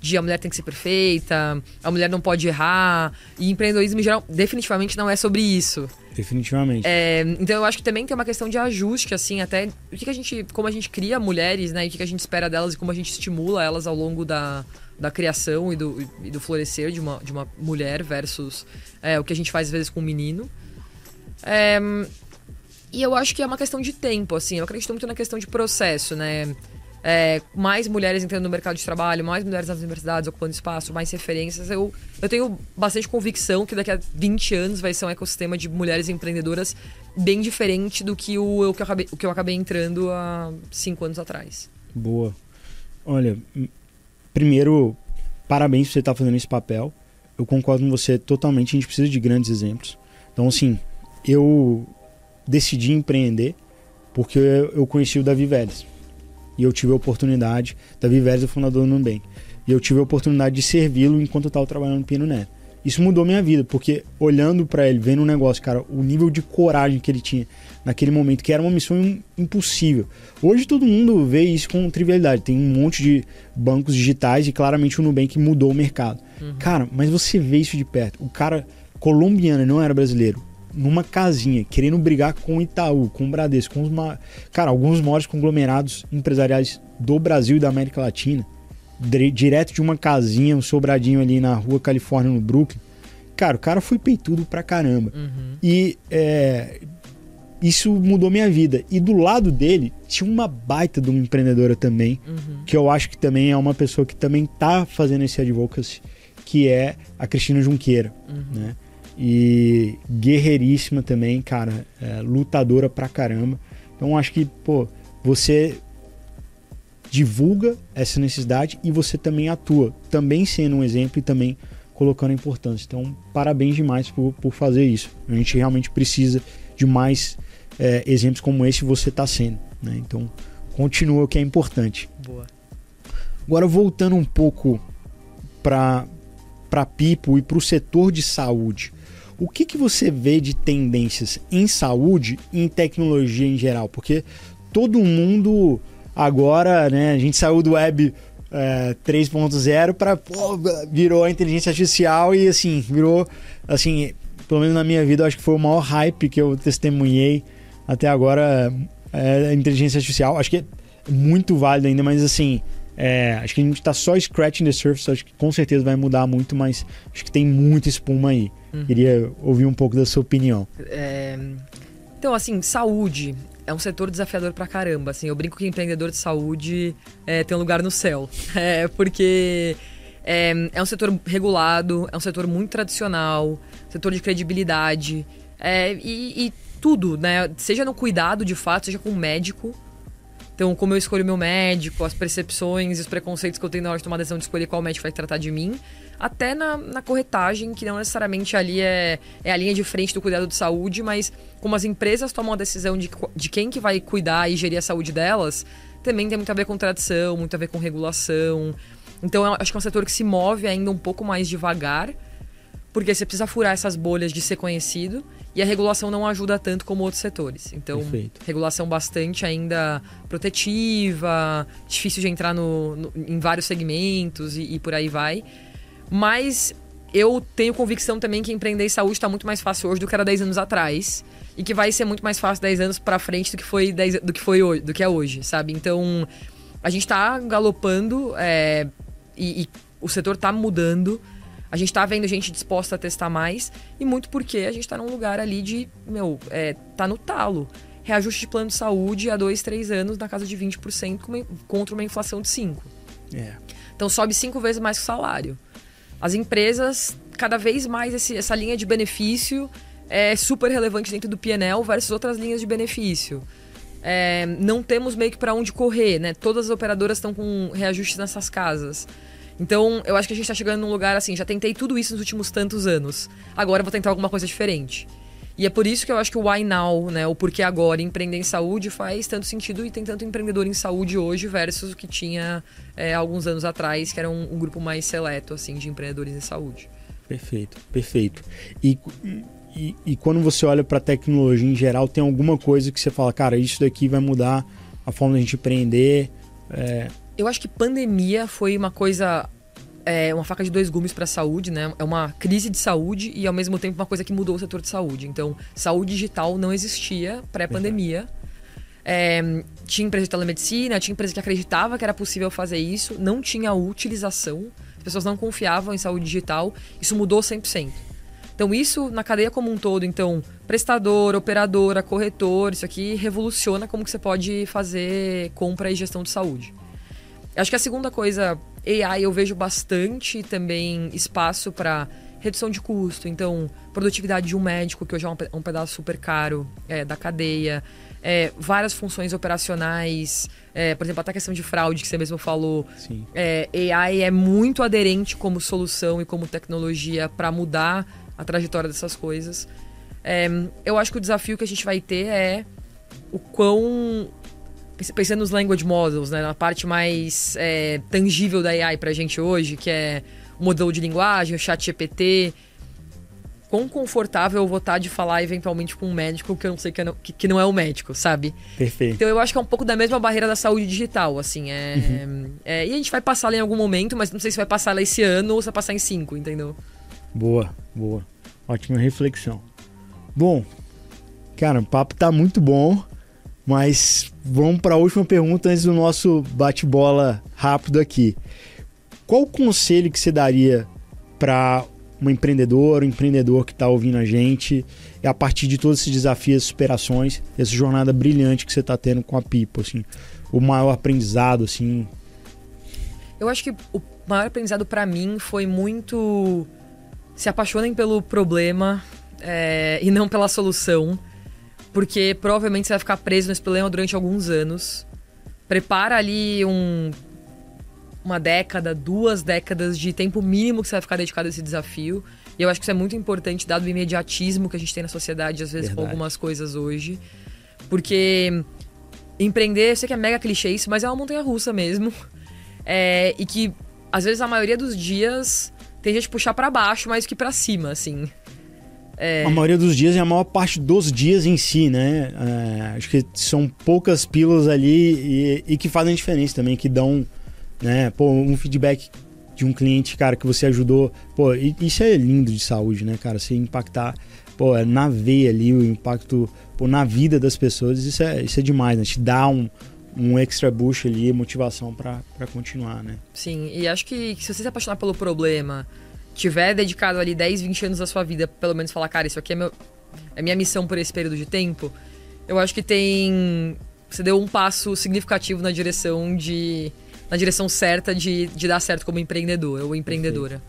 de a mulher tem que ser perfeita, a mulher não pode errar. E empreendedorismo em geral definitivamente não é sobre isso. Definitivamente. É, então eu acho que também tem uma questão de ajuste, assim, até o que, que a gente. como a gente cria mulheres, né? E o que, que a gente espera delas e como a gente estimula elas ao longo da, da criação e do, e do florescer de uma, de uma mulher versus é, o que a gente faz às vezes com um menino. É, e eu acho que é uma questão de tempo, assim. Eu acredito muito na questão de processo, né? É, mais mulheres entrando no mercado de trabalho, mais mulheres nas universidades ocupando espaço, mais referências. Eu, eu tenho bastante convicção que daqui a 20 anos vai ser um ecossistema de mulheres empreendedoras bem diferente do que o, o, que, eu acabei, o que eu acabei entrando há 5 anos atrás. Boa. Olha, primeiro, parabéns por você estar fazendo esse papel. Eu concordo com você totalmente, a gente precisa de grandes exemplos. Então, assim, eu decidi empreender porque eu conheci o Davi Vélez e eu tive a oportunidade, Davi Vélez, o fundador do Nubank, e eu tive a oportunidade de servi-lo enquanto eu estava trabalhando no Pino Neto. Isso mudou minha vida, porque olhando para ele, vendo o um negócio, cara, o nível de coragem que ele tinha naquele momento, que era uma missão impossível. Hoje todo mundo vê isso com trivialidade. Tem um monte de bancos digitais e claramente o Nubank mudou o mercado. Uhum. Cara, mas você vê isso de perto. O cara colombiano não era brasileiro numa casinha, querendo brigar com o Itaú, com o Bradesco, com os cara, alguns maiores conglomerados empresariais do Brasil e da América Latina, direto de uma casinha, um sobradinho ali na rua Califórnia, no Brooklyn. Cara, o cara foi peitudo pra caramba. Uhum. E é, isso mudou minha vida. E do lado dele tinha uma baita de uma empreendedora também, uhum. que eu acho que também é uma pessoa que também tá fazendo esse advocacy, que é a Cristina Junqueira, uhum. né? E guerreiríssima também, cara. É, lutadora pra caramba. Então acho que, pô, você divulga essa necessidade e você também atua, também sendo um exemplo e também colocando a importância. Então, parabéns demais por, por fazer isso. A gente realmente precisa de mais é, exemplos como esse você está sendo. Né? Então, continua o que é importante. Boa. Agora, voltando um pouco para Pipo e para o setor de saúde. O que, que você vê de tendências em saúde e em tecnologia em geral? Porque todo mundo agora, né? A gente saiu do web é, 3.0 para virou a inteligência artificial e assim virou assim pelo menos na minha vida acho que foi o maior hype que eu testemunhei até agora é, a inteligência artificial acho que é muito válido ainda mas assim é, acho que a gente está só scratching the surface acho que com certeza vai mudar muito mas acho que tem muita espuma aí Uhum. Queria ouvir um pouco da sua opinião. É... Então, assim, saúde é um setor desafiador pra caramba. Assim, eu brinco que empreendedor de saúde é, tem um lugar no céu. É, porque é, é, um setor regulado, é um setor muito tradicional, setor de credibilidade. É, e, e, tudo, né? Seja no cuidado de fato, seja com o médico. Então, como eu escolho meu médico, as percepções e os preconceitos que eu tenho na hora de tomar a decisão de escolher qual médico vai tratar de mim até na, na corretagem, que não necessariamente ali é, é a linha de frente do cuidado de saúde, mas como as empresas tomam a decisão de, de quem que vai cuidar e gerir a saúde delas, também tem muito a ver com tradição, muito a ver com regulação. Então, acho que é um setor que se move ainda um pouco mais devagar, porque você precisa furar essas bolhas de ser conhecido e a regulação não ajuda tanto como outros setores. Então, Perfeito. regulação bastante ainda protetiva, difícil de entrar no, no em vários segmentos e, e por aí vai. Mas eu tenho convicção também que empreender em saúde está muito mais fácil hoje do que era 10 anos atrás. E que vai ser muito mais fácil 10 anos para frente do que foi 10, do que foi hoje, do que é hoje, sabe? Então, a gente está galopando é, e, e, o setor está mudando. A gente está vendo gente disposta a testar mais. E muito porque a gente está num lugar ali de, meu, é, tá no talo. Reajuste de plano de saúde há dois, três anos na casa de 20% contra uma inflação de 5%. É. Então sobe cinco vezes mais que o salário. As empresas, cada vez mais esse, essa linha de benefício é super relevante dentro do PNL versus outras linhas de benefício. É, não temos meio que para onde correr, né? Todas as operadoras estão com reajustes nessas casas. Então, eu acho que a gente está chegando num lugar assim, já tentei tudo isso nos últimos tantos anos. Agora eu vou tentar alguma coisa diferente. E é por isso que eu acho que o Why Now, né, o porquê agora, empreender em saúde faz tanto sentido e tem tanto empreendedor em saúde hoje versus o que tinha é, alguns anos atrás, que era um, um, grupo mais seleto, assim, de empreendedores em saúde. Perfeito, perfeito. E, e, e quando você olha para a tecnologia em geral, tem alguma coisa que você fala, cara, isso daqui vai mudar a forma da gente empreender? É... Eu acho que pandemia foi uma coisa é uma faca de dois gumes para a saúde, né? É uma crise de saúde e ao mesmo tempo uma coisa que mudou o setor de saúde. Então, saúde digital não existia pré-pandemia. É, tinha empresa de telemedicina, tinha empresa que acreditava que era possível fazer isso, não tinha utilização, as pessoas não confiavam em saúde digital. Isso mudou 100%. Então, isso na cadeia como um todo, então, prestador, operadora, corretor, isso aqui revoluciona como que você pode fazer compra e gestão de saúde. Acho que a segunda coisa AI eu vejo bastante também espaço para redução de custo. Então, produtividade de um médico, que hoje é um, pedaço super caro é, da cadeia. É, várias funções operacionais, é, por exemplo, até a questão de fraude que você mesmo falou. É, AI é muito aderente como solução e como tecnologia para mudar a trajetória dessas coisas. É, eu acho que o desafio que a gente vai ter é o quão pensando nos language models, né, na parte mais é, tangível da AI pra gente hoje, que é o modelo de linguagem, o chat GPT, quão confortável eu vou estar de falar eventualmente com um médico que eu não sei que, que, que não é o médico, sabe? Perfeito. Então eu acho que é um pouco da mesma barreira da saúde digital, assim, é, uhum. é, e a gente vai passar lá em algum momento, mas não sei se vai passar lá esse ano ou se vai passar em cinco, entendeu? Boa, boa. Ótima reflexão. Bom, cara, o papo tá muito bom. Mas vamos para a última pergunta antes do nosso bate-bola rápido aqui. Qual o conselho que você daria para uma empreendedora, um empreendedor que está ouvindo a gente, e a partir de todos esses desafios, superações, essa jornada brilhante que você está tendo com a Pipo, assim, o maior aprendizado, assim? Eu acho que o maior aprendizado para mim foi muito se apaixonem pelo problema é, e não pela solução. Porque provavelmente você vai ficar preso nesse problema durante alguns anos. Prepara ali um, uma década, duas décadas de tempo mínimo que você vai ficar dedicado a esse desafio. E eu acho que isso é muito importante, dado o imediatismo que a gente tem na sociedade, às vezes, Verdade. com algumas coisas hoje. Porque empreender, eu sei que é mega clichê isso, mas é uma montanha russa mesmo. É, e que, às vezes, a maioria dos dias tem gente puxar para baixo mais que para cima, assim. É... A maioria dos dias e a maior parte dos dias em si, né? É, acho que são poucas pílulas ali e, e, que fazem diferença também, que dão, né? Pô, um feedback de um cliente, cara, que você ajudou. Pô, isso é lindo de saúde, né, cara? Você impactar, pô, é na veia ali, o impacto pô, na vida das pessoas, isso é, isso é demais, né? Te dá um, um extra boost ali, motivação para continuar, né? Sim, e acho que se você se apaixonar pelo problema tiver dedicado ali 10, 20 anos da sua vida, pelo menos falar, cara, isso aqui é, meu, é minha missão por esse período de tempo, eu acho que tem. Você deu um passo significativo na direção de. na direção certa de, de dar certo como empreendedor ou empreendedora.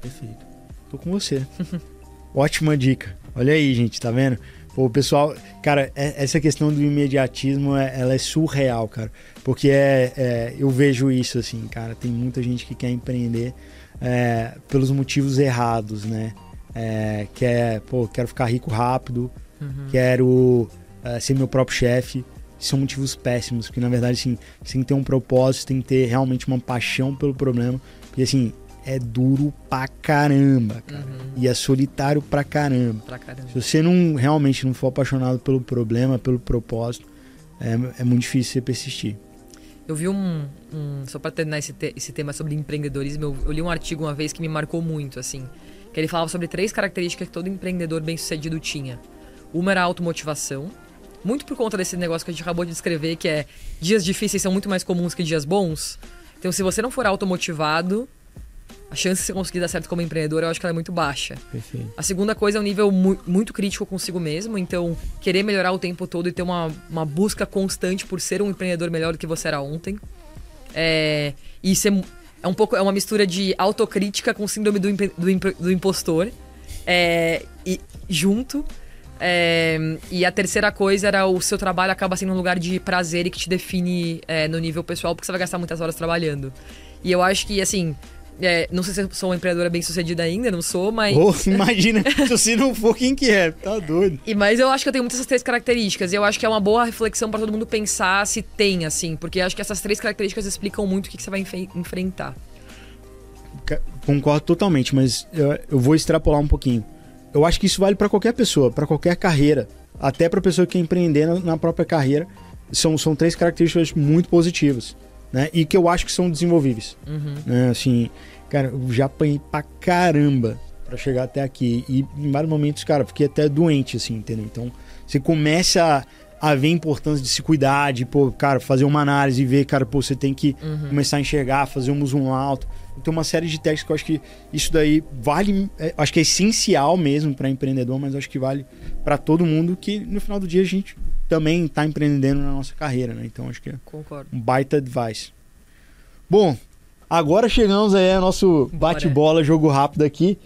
Perfeito. Perfeito. Tô com você. Ótima dica. Olha aí, gente, tá vendo? Pô, pessoal, cara, é, essa questão do imediatismo, é, ela é surreal, cara. Porque é, é, eu vejo isso assim, cara. Tem muita gente que quer empreender, é, pelos motivos errados, né? É, que é, pô, quero ficar rico rápido, uhum. quero é, ser meu próprio chefe. São motivos péssimos, porque na verdade, assim, você tem que ter um propósito, tem que ter realmente uma paixão pelo problema. Porque, assim, é duro pra caramba, cara. Uhum. E é solitário pra caramba. pra caramba. Se você não realmente não for apaixonado pelo problema, pelo propósito, é, é muito difícil você persistir. Eu vi um. um só para terminar esse, te, esse tema sobre empreendedorismo, eu, eu, li um artigo uma vez que me marcou muito, assim. Que ele falava sobre três características que todo empreendedor bem sucedido tinha. Uma era a automotivação. Muito por conta desse negócio que a gente acabou de descrever, que é dias difíceis são muito mais comuns que dias bons. Então, se você não for automotivado, a chance de você conseguir dar certo como empreendedor, eu acho que ela é muito baixa. Perfeito. A segunda coisa é um nível mu muito crítico consigo mesmo, então querer melhorar o tempo todo e ter uma, uma busca constante por ser um empreendedor melhor do que você era ontem. É, e ser, é um pouco é uma mistura de autocrítica com síndrome do, do, do impostor. É, e junto. É, e a terceira coisa era o seu trabalho acaba sendo um lugar de prazer e que te define é, no nível pessoal, porque você vai gastar muitas horas trabalhando. E eu acho que, assim, é, não sei se eu sou uma empreendedora bem sucedida ainda, não sou, mas. Oh, imagina, se não for quem que é, tá doido. E, mas eu acho que eu tenho muitas essas três características. E eu acho que é uma boa reflexão para todo mundo pensar se tem, assim, porque eu acho que essas três características explicam muito o que, que você vai enfrentar. Concordo totalmente, mas eu, eu vou extrapolar um pouquinho. Eu acho que isso vale para qualquer pessoa, para qualquer carreira, até para pessoa que quer empreender na, na própria carreira. São, são três características muito positivas né? E que eu acho que são desenvolvíveis. Uhum. Né? Assim, cara, eu já apanhei pra caramba para chegar até aqui. E em vários momentos, cara, fiquei até doente, assim, entendeu? Então, você começa a, a ver a importância de se cuidar, de, pô, cara, fazer uma análise e ver, cara, pô, você tem que uhum. começar a enxergar, fazer um zoom alto. Tem uma série de técnicas que eu acho que isso daí vale, é, acho que é essencial mesmo para empreendedor, mas acho que vale para todo mundo que no final do dia a gente também está empreendendo na nossa carreira, né? Então acho que é Concordo. um baita advice. Bom, agora chegamos aí ao nosso bate-bola, jogo rápido aqui.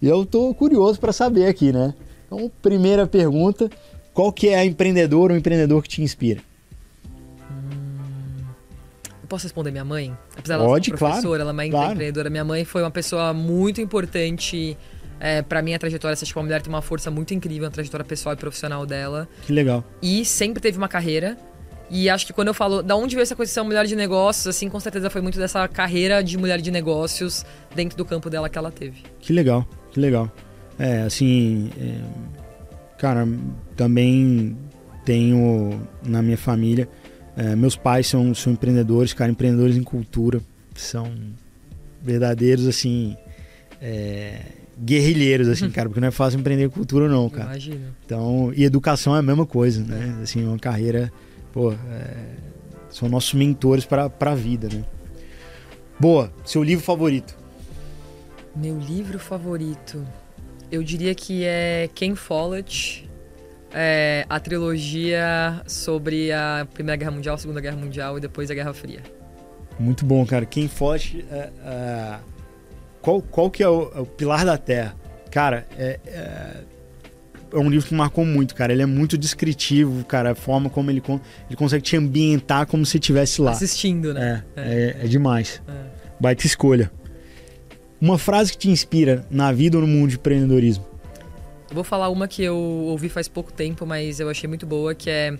E eu tô curioso para saber aqui, né? Então, primeira pergunta, qual que é a empreendedora ou empreendedor que te inspira? Hum, posso responder minha mãe? Apesar Pode, ser professora, claro, ela é claro. empreendedora. Minha mãe foi uma pessoa muito importante é, para minha trajetória, acho que uma mulher tem uma força muito incrível na trajetória pessoal e profissional dela. Que legal. E sempre teve uma carreira. E acho que quando eu falo da onde veio essa coisa de ser uma mulher de negócios, assim, com certeza foi muito dessa carreira de mulher de negócios dentro do campo dela que ela teve. Que legal, que legal. É, assim, é, cara, também tenho na minha família, é, meus pais são, são empreendedores, cara, empreendedores em cultura, são verdadeiros, assim, é, guerrilheiros, assim, uhum. cara, porque não é fácil empreender cultura, não, cara. Imagina. Então, e educação é a mesma coisa, né? Assim, uma carreira, pô, é, são nossos mentores para a vida, né? Boa, seu livro favorito? Meu livro favorito, eu diria que é Ken Follett, é, a trilogia sobre a Primeira Guerra Mundial, Segunda Guerra Mundial e depois a Guerra Fria. Muito bom, cara. Ken Follett, é, é qual, qual que é o, é o pilar da Terra? Cara, é, é, é, um livro que marcou muito, cara. Ele é muito descritivo, cara. A forma como ele, ele consegue te ambientar como se estivesse lá. Assistindo, né? É, é, é demais. É. Baita escolha. Uma frase que te inspira na vida ou no mundo de empreendedorismo? Eu vou falar uma que eu ouvi faz pouco tempo, mas eu achei muito boa, que é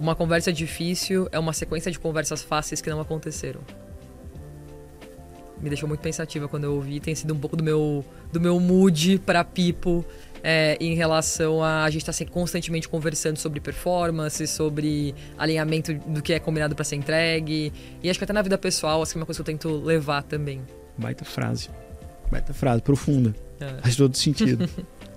uma conversa difícil é uma sequência de conversas fáceis que não aconteceram me deixou muito pensativa quando eu ouvi. Tem sido um pouco do meu, do meu mood para Pipo é, em relação a a gente estar tá constantemente conversando sobre performance, sobre alinhamento do que é combinado para ser entregue. E acho que até na vida pessoal, assim, é uma coisa que eu tento levar também. Baita frase. Baita frase, profunda. É. Faz todo sentido.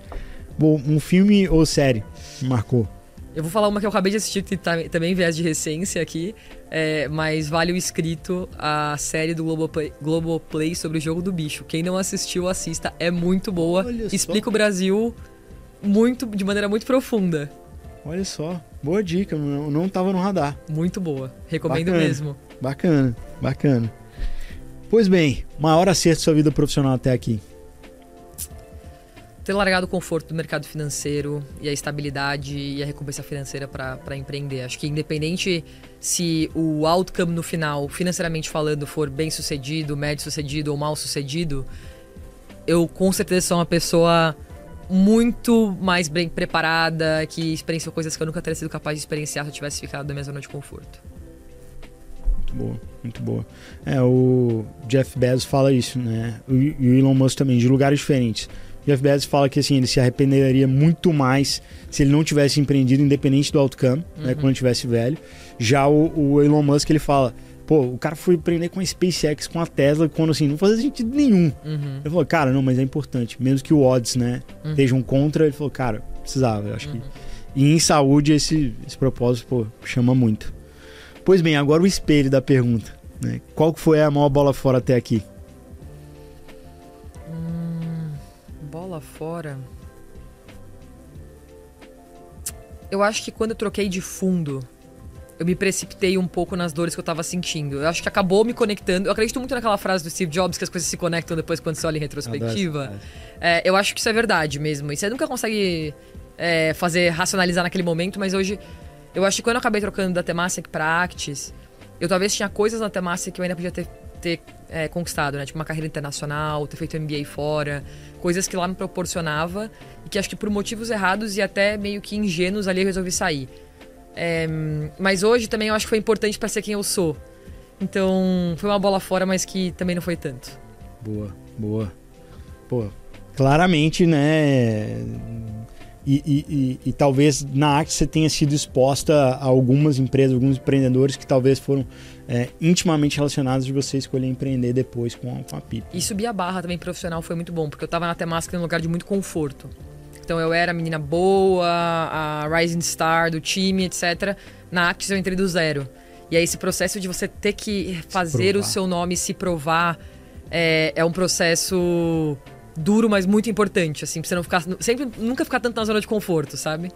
Bom, um filme ou série marcou? Eu vou falar uma que eu acabei de assistir, que tá, também viés de recência aqui, é, mas vale o escrito a série do Globoplay, Globoplay sobre o jogo do bicho. Quem não assistiu, assista, é muito boa. Olha Explica só. o Brasil muito, de maneira muito profunda. Olha só, boa dica, não, não tava no radar. Muito boa, recomendo bacana, mesmo. Bacana, bacana. Pois bem, maior acerto da sua vida profissional até aqui ter largado o conforto do mercado financeiro e a estabilidade e a recompensa financeira para empreender. Acho que independente se o outcome no final, financeiramente falando, for bem sucedido, médio sucedido ou mal sucedido, eu com certeza sou uma pessoa muito mais bem preparada, que experienciou coisas que eu nunca teria sido capaz de experienciar se eu tivesse ficado na minha zona de conforto. Muito boa, muito boa. É, o Jeff Bezos fala isso, né? E o Elon Musk também, de lugares diferentes Jeff Bezos fala que assim, ele se arrependeria muito mais se ele não tivesse empreendido, independente do outcome, né, uhum. né, quando tivesse velho. Já o, o, Elon Musk, ele fala, pô, o cara foi empreender com a SpaceX, com a Tesla, quando assim, não fazia sentido nenhum. Uhum. Ele falou, cara, não, mas é importante. Mesmo que o odds, né, uhum. estejam contra, ele falou, cara, precisava, eu acho que... Uhum. E em saúde, esse, esse propósito, pô, chama muito. Pois bem, agora o espelho da pergunta. Né? Qual foi a maior bola fora até aqui? Fora. Eu acho que quando eu troquei de fundo, eu me precipitei um pouco nas dores que eu tava sentindo. Eu acho que acabou me conectando. Eu acredito muito naquela frase do Steve Jobs que as coisas se conectam depois quando você olha em retrospectiva. É, eu acho que isso é verdade mesmo. E você nunca consegue é, fazer racionalizar naquele momento, mas hoje eu acho que quando eu acabei trocando da Temasek pra Actis, eu talvez tinha coisas na Temasek que eu ainda podia ter, ter é, conquistado, né? Tipo uma carreira internacional, ter feito MBA fora, coisas que lá me proporcionava e que acho que por motivos errados e até meio que ingênuos ali eu resolvi sair. É, mas hoje também eu acho que foi importante para ser quem eu sou. Então foi uma bola fora, mas que também não foi tanto. Boa, boa. Pô, claramente, né? E, e, e, e, talvez na arte você tenha sido exposta a algumas empresas, alguns empreendedores que talvez foram é, intimamente relacionados de você escolher empreender depois com a, com a PIP. E subir a barra também profissional foi muito bom, porque eu estava na Temasca num lugar de muito conforto. Então eu era a menina boa, a rising star do time, etc. Na Actis eu entrei do zero. E aí esse processo de você ter que fazer o seu nome se provar é, é um processo duro, mas muito importante, assim, pra você não ficar. Sempre, nunca ficar tanto na zona de conforto, sabe?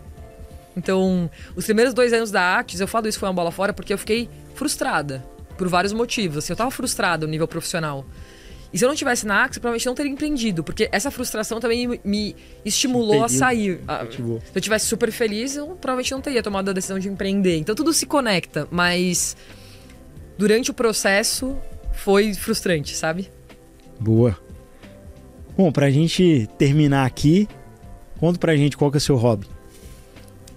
Então, os primeiros dois anos da Actis, eu falo isso foi uma bola fora porque eu fiquei frustrada. Por vários motivos. Assim, eu tava frustrada no nível profissional. E se eu não tivesse na Axis, provavelmente não teria empreendido, porque essa frustração também me estimulou a sair. Se eu tivesse super feliz, eu provavelmente não teria tomado a decisão de empreender. Então tudo se conecta, mas durante o processo foi frustrante, sabe? Boa. Bom, pra gente terminar aqui, conta pra gente qual que é o seu hobby.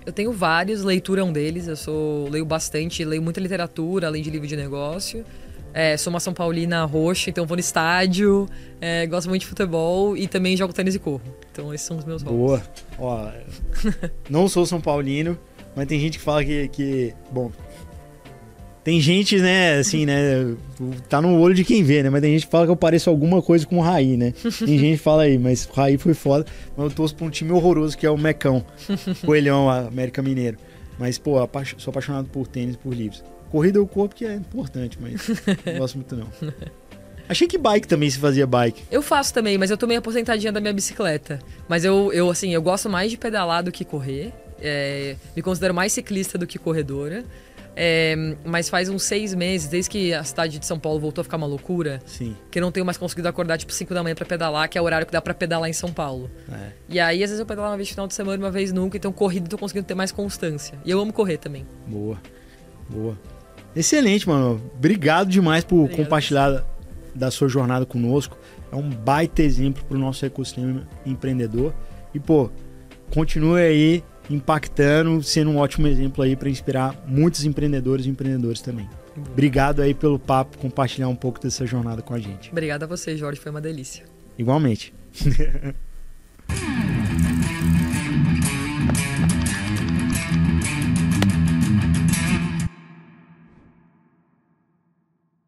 Eu tenho vários, leitura é um deles. Eu sou leio bastante, leio muita literatura, além de livro de negócio. É, sou uma São Paulina roxa, então vou no estádio, é, gosto muito de futebol e também jogo tênis e corro. Então esses são os meus hobbies. Boa. Ó, não sou São Paulino, mas tem gente que fala que, que. Bom, tem gente, né, assim, né? Tá no olho de quem vê, né? Mas tem gente que fala que eu pareço alguma coisa com o Raí, né? Tem gente que fala aí, mas o Raí foi foda. Mas eu torço pra um time horroroso que é o Mecão. Coelhão, América Mineiro. Mas, pô, sou apaixonado por tênis por livros. Corrida eu corro porque é importante, mas não gosto muito não. Achei que bike também se fazia bike. Eu faço também, mas eu tô meio aposentadinha da minha bicicleta. Mas eu, eu assim, eu gosto mais de pedalar do que correr. É, me considero mais ciclista do que corredora. É, mas faz uns seis meses, desde que a cidade de São Paulo voltou a ficar uma loucura, Sim. que eu não tenho mais conseguido acordar tipo 5 da manhã para pedalar, que é o horário que dá para pedalar em São Paulo. É. E aí, às vezes, eu pedalo uma vez no final de semana, uma vez nunca, então corrida eu tô conseguindo ter mais constância. E eu amo correr também. Boa. Boa. Excelente, mano. Obrigado demais por Obrigado. compartilhar da sua jornada conosco. É um baita exemplo pro nosso ecossistema empreendedor. E, pô, continue aí impactando, sendo um ótimo exemplo aí para inspirar muitos empreendedores e empreendedores também. Obrigado aí pelo papo, compartilhar um pouco dessa jornada com a gente. Obrigado a você, Jorge, foi uma delícia. Igualmente.